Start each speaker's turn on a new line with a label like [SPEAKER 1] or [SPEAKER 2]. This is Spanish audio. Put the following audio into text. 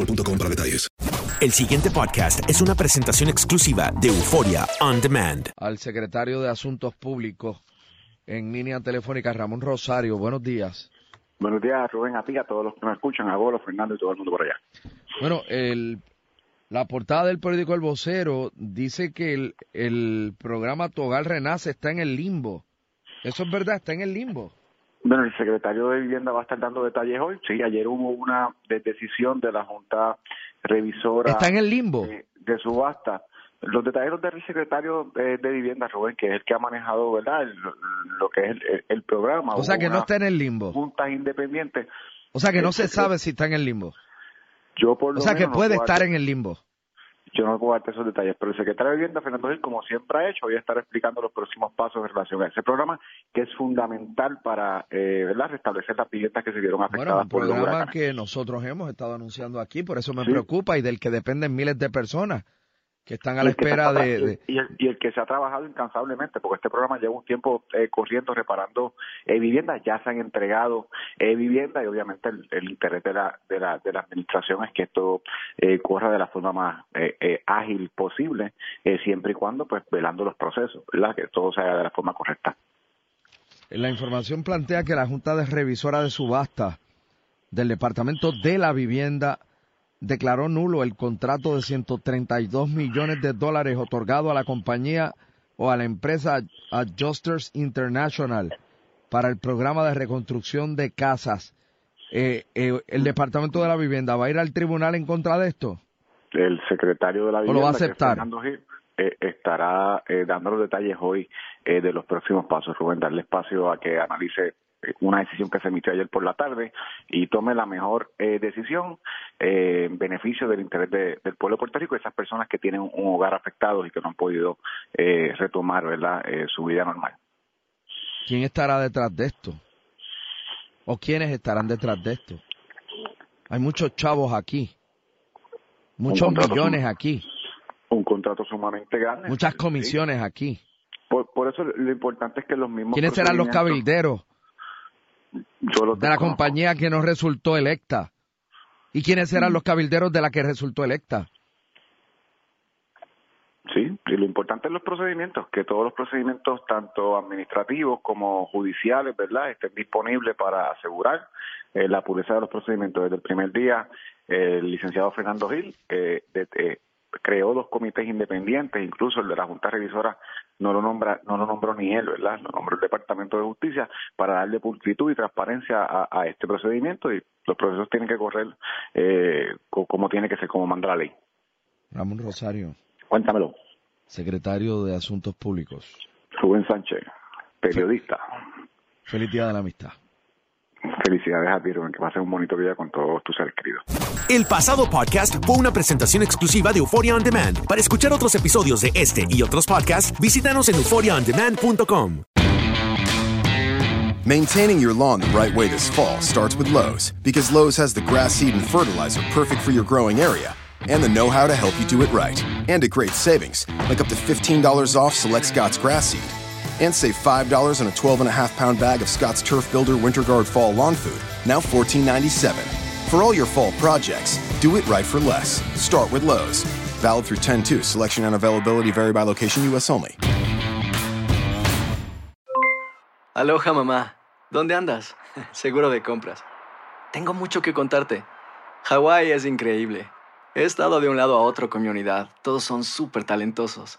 [SPEAKER 1] boostmobile.com para detalles.
[SPEAKER 2] El siguiente podcast es una presentación exclusiva de Euforia On Demand.
[SPEAKER 3] al secretario de Asuntos Públicos en línea telefónica, Ramón Rosario. Buenos días.
[SPEAKER 4] Buenos días, Rubén, a ti, a todos los que nos escuchan, a Golo, Fernando y todo el mundo por allá.
[SPEAKER 3] Bueno, el, la portada del periódico El Vocero dice que el, el programa Togal Renace está en el limbo. ¿Eso es verdad? ¿Está en el limbo?
[SPEAKER 4] Bueno, el secretario de Vivienda va a estar dando detalles hoy. Sí, ayer hubo una de- decisión de la Junta Revisora
[SPEAKER 3] ¿Está en el limbo?
[SPEAKER 4] de, de subasta. Los detalles del secretario eh, de Vivienda, Rubén, que es el que ha manejado verdad el- lo que es el, el programa.
[SPEAKER 3] O sea que no está en el limbo.
[SPEAKER 4] Juntas independientes.
[SPEAKER 3] O sea que no
[SPEAKER 4] El
[SPEAKER 3] se
[SPEAKER 4] secre-
[SPEAKER 3] sabe si está en el limbo.
[SPEAKER 4] Yo por lo
[SPEAKER 3] O sea que
[SPEAKER 4] menos
[SPEAKER 3] puede estar en el limbo.
[SPEAKER 4] Yo no puedo darte esos detalles, pero el secretario de Vivienda, Fernando Gil, como siempre ha hecho, hoy estará explicando los próximos pasos en relación a ese programa, que es fundamental para eh, ¿verdad? restablecer las viviendas que se vieron
[SPEAKER 3] Bueno,
[SPEAKER 4] afectadas
[SPEAKER 3] un
[SPEAKER 4] por los
[SPEAKER 3] programa
[SPEAKER 4] huracanes.
[SPEAKER 3] que nosotros hemos estado anunciando aquí, por eso me
[SPEAKER 4] Sí.
[SPEAKER 3] preocupa y del que dependen miles de personas que están a la espera de, de-
[SPEAKER 4] y, el, y el que se ha trabajado incansablemente, porque este programa lleva un tiempo eh, corriendo, reparando eh, viviendas, ya se han entregado eh, viviendas y obviamente el, el interés de la, de, la, de la administración es que esto eh, corra de la forma más ágil posible, siempre y cuando pues velando los procesos, ¿verdad? que todo se haga de la forma correcta.
[SPEAKER 3] La información plantea que la Junta de Revisora de Subasta del Departamento de la Vivienda declaró nulo el contrato de 132 millones de dólares otorgado a la compañía o a la empresa Adjusters International para el programa de reconstrucción de casas. Eh, eh, ¿El Departamento de la Vivienda va a ir al tribunal en contra de esto?
[SPEAKER 4] el secretario de la
[SPEAKER 3] ¿O lo
[SPEAKER 4] vivienda,
[SPEAKER 3] va a aceptar?
[SPEAKER 4] Fernando Gil, eh, estará eh, dando los detalles hoy eh, de los próximos pasos. Rubén, darle espacio a que analice una decisión que se emitió ayer por la tarde y tome la mejor eh, decisión eh, en beneficio del interés de- del pueblo de Puerto Rico y esas personas que tienen un hogar afectado y que no han podido eh, retomar verdad Eh, su vida normal.
[SPEAKER 3] ¿Quién estará detrás de esto? ¿O quiénes estarán detrás de esto? Hay muchos chavos aquí, muchos millones aquí,
[SPEAKER 4] Un contrato sumamente grande.
[SPEAKER 3] muchas
[SPEAKER 4] Sí.
[SPEAKER 3] comisiones aquí.
[SPEAKER 4] Por, por eso lo importante es que los mismos
[SPEAKER 3] ¿Quiénes serán los cabilderos
[SPEAKER 4] Yo
[SPEAKER 3] de la compañía que no resultó electa? ¿Y quiénes serán los cabilderos de la que resultó electa?
[SPEAKER 4] Sí, y lo importante es los procedimientos, que todos los procedimientos, tanto administrativos como judiciales, ¿verdad?, estén disponibles para asegurar eh, la pureza de los procedimientos. Desde el primer día, eh, el licenciado Fernando Gil eh, de- eh, dos comités independientes, incluso el de la Junta Revisora no lo nombra, no lo nombró ni él, ¿verdad? Lo nombró el Departamento de Justicia para darle pulcritud y transparencia a, este procedimiento y los procesos tienen que correr eh, como tiene que ser, como manda la ley.
[SPEAKER 3] Ramón Rosario.
[SPEAKER 4] Cuéntamelo.
[SPEAKER 3] Secretario de Asuntos Públicos.
[SPEAKER 4] Rubén Sánchez, periodista.
[SPEAKER 3] Feliz Día de la Amistad.
[SPEAKER 4] Felicidades a ti, Rubén, que pases un bonito día con todos tus seres queridos.
[SPEAKER 2] El pasado podcast fue una presentación exclusiva de Euphoria On Demand. Para escuchar otros episodios de este y otros podcasts, visítanos en euphoriaondemand.com.
[SPEAKER 5] Maintaining your lawn the right way this fall starts with Lowe's, because Lowe's has the grass seed and fertilizer perfect for your growing area and the know-how to help you do it right. And at great savings, like up to $15 off select Scott's grass seed. And save $5 on a 12 and a half pound bag of Scott's Turf Builder Winter Guard Fall Lawn Food, now $14.97. For all your fall projects, do it right for less. Start with Lowe's. Valid through 10 2. Selection and availability vary by location, U.S. only.
[SPEAKER 6] Aloha, mamá. ¿Dónde andas? Seguro de compras. Tengo mucho que contarte. Hawái es increíble. He estado de un lado a otro con mi unidad. Todos son súper talentosos.